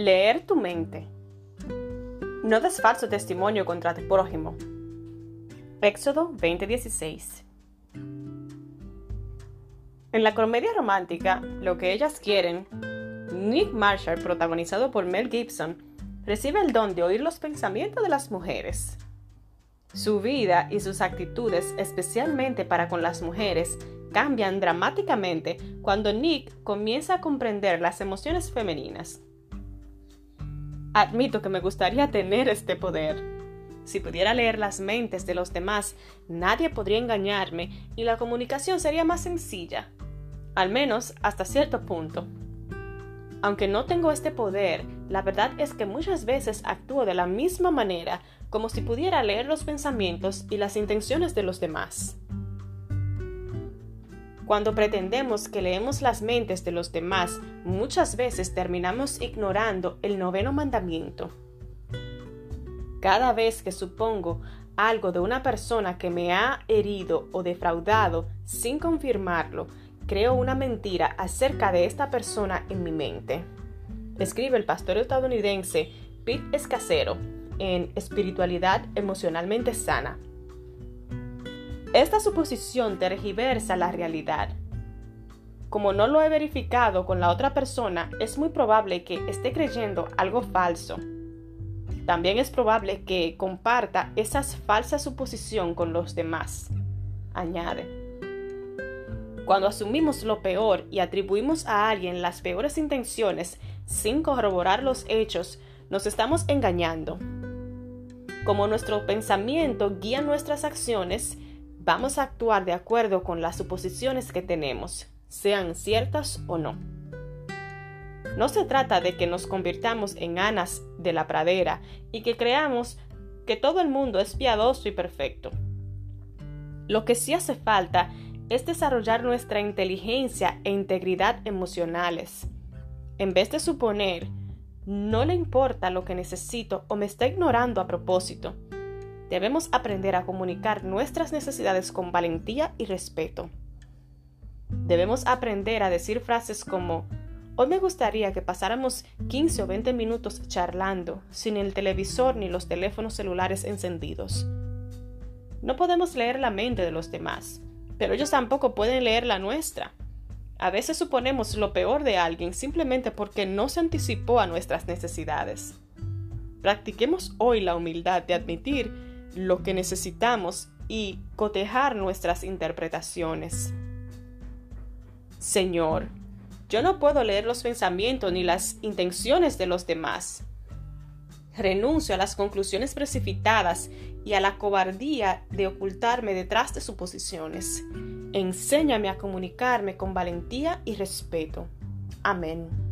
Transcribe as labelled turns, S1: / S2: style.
S1: Leer tu mente. No des falso testimonio contra tu prójimo. Éxodo 20:16. En la comedia romántica, Lo que ellas quieren, Nick Marshall, protagonizado por Mel Gibson, recibe el don de oír los pensamientos de las mujeres. Su vida y sus actitudes, especialmente para con las mujeres, cambian dramáticamente cuando Nick comienza a comprender las emociones femeninas. Admito que me gustaría tener este poder. Si pudiera leer las mentes de los demás, nadie podría engañarme y la comunicación sería más sencilla, al menos hasta cierto punto. Aunque no tengo este poder, la verdad es que muchas veces actúo de la misma manera como si pudiera leer los pensamientos y las intenciones de los demás. Cuando pretendemos que leemos las mentes de los demás, muchas veces terminamos ignorando el noveno mandamiento. Cada vez que supongo algo de una persona que me ha herido o defraudado sin confirmarlo, creo una mentira acerca de esta persona en mi mente. Escribe el pastor estadounidense Pete Escasero en Espiritualidad Emocionalmente Sana. Esta suposición tergiversa la realidad. Como no lo he verificado con la otra persona, es muy probable que esté creyendo algo falso. También es probable que comparta esa falsa suposición con los demás. Añade. Cuando asumimos lo peor y atribuimos a alguien las peores intenciones sin corroborar los hechos, nos estamos engañando. Como nuestro pensamiento guía nuestras acciones, vamos a actuar de acuerdo con las suposiciones que tenemos, sean ciertas o no. No se trata de que nos convirtamos en anas de la pradera y que creamos que todo el mundo es piadoso y perfecto. Lo que sí hace falta es desarrollar nuestra inteligencia e integridad emocionales. En vez de suponer, no le importa lo que necesito o me está ignorando a propósito, Debemos aprender a comunicar nuestras necesidades con valentía y respeto. Debemos aprender a decir frases como Hoy me gustaría que pasáramos 15 o 20 minutos charlando, sin el televisor ni los teléfonos celulares encendidos. No podemos leer la mente de los demás, pero ellos tampoco pueden leer la nuestra. A veces suponemos lo peor de alguien simplemente porque no se anticipó a nuestras necesidades. Practiquemos hoy la humildad de admitir lo que necesitamos y cotejar nuestras interpretaciones. Señor, yo no puedo leer los pensamientos ni las intenciones de los demás. Renuncio a las conclusiones precipitadas y a la cobardía de ocultarme detrás de suposiciones. Enséñame a comunicarme con valentía y respeto. Amén.